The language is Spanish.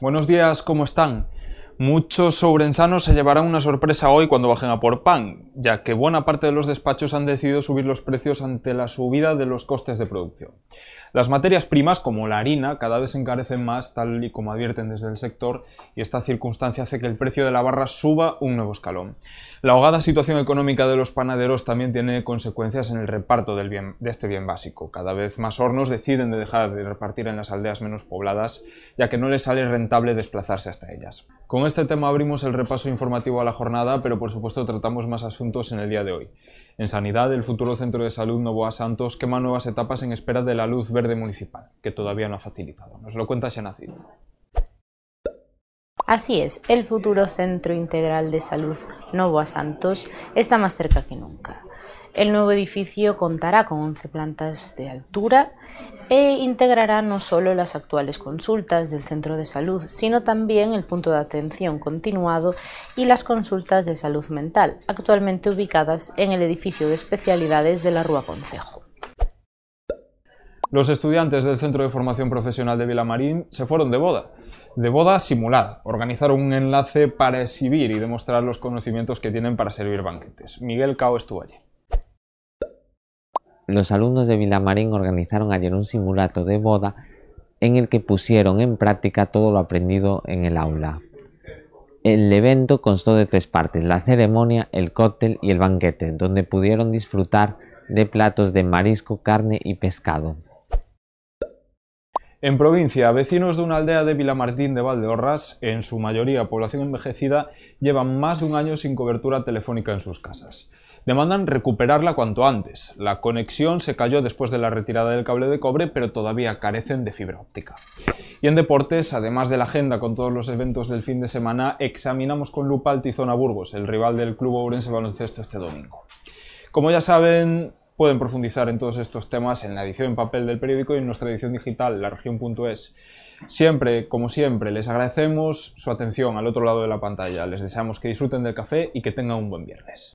Buenos días, ¿cómo están? Muchos sobrensanos se llevarán una sorpresa hoy cuando bajen a por pan, ya que buena parte de los despachos han decidido subir los precios ante la subida de los costes de producción. Las materias primas, como la harina, cada vez se encarecen más, tal y como advierten desde el sector, y esta circunstancia hace que el precio de la barra suba un nuevo escalón. La ahogada situación económica de los panaderos también tiene consecuencias en el reparto del bien, de este bien básico. Cada vez más hornos deciden de dejar de repartir en las aldeas menos pobladas, ya que no les sale rentable desplazarse hasta ellas. Con este tema abrimos el repaso informativo a la jornada, pero por supuesto tratamos más asuntos en el día de hoy. En sanidad, el futuro centro de salud Novoa Santos quema nuevas etapas en espera de la luz verde municipal, que todavía no ha facilitado. Nos lo cuenta Xanacid. Así es, el futuro Centro Integral de Salud Novoa Santos está más cerca que nunca. El nuevo edificio contará con 11 plantas de altura e integrará no solo las actuales consultas del centro de salud, sino también el punto de atención continuado y las consultas de salud mental, actualmente ubicadas en el edificio de especialidades de la Rúa Concejo. Los estudiantes del Centro de Formación Profesional de Vilamarín se fueron de boda, de boda simulada. Organizaron un enlace para exhibir y demostrar los conocimientos que tienen para servir banquetes. Miguel Cao estuvo allí. Los alumnos de Vilamarín organizaron ayer un simulacro de boda en el que pusieron en práctica todo lo aprendido en el aula. El evento constó de tres partes, la ceremonia, el cóctel y el banquete, donde pudieron disfrutar de platos de marisco, carne y pescado. En provincia, vecinos de una aldea de Vilamartín de Valdeorras, en su mayoría población envejecida, llevan más de un año sin cobertura telefónica en sus casas. Demandan recuperarla cuanto antes. La conexión se cayó después de la retirada del cable de cobre, pero todavía carecen de fibra óptica. Y en deportes, además de la agenda con todos los eventos del fin de semana, examinamos con lupa al Tizona Burgos, el rival del Club Ourense Baloncesto este domingo. Como ya saben, Pueden profundizar en todos estos temas en la edición en papel del periódico y en nuestra edición digital, laregion.es. Siempre, como siempre, les agradecemos su atención al otro lado de la pantalla. Les deseamos que disfruten del café y que tengan un buen viernes.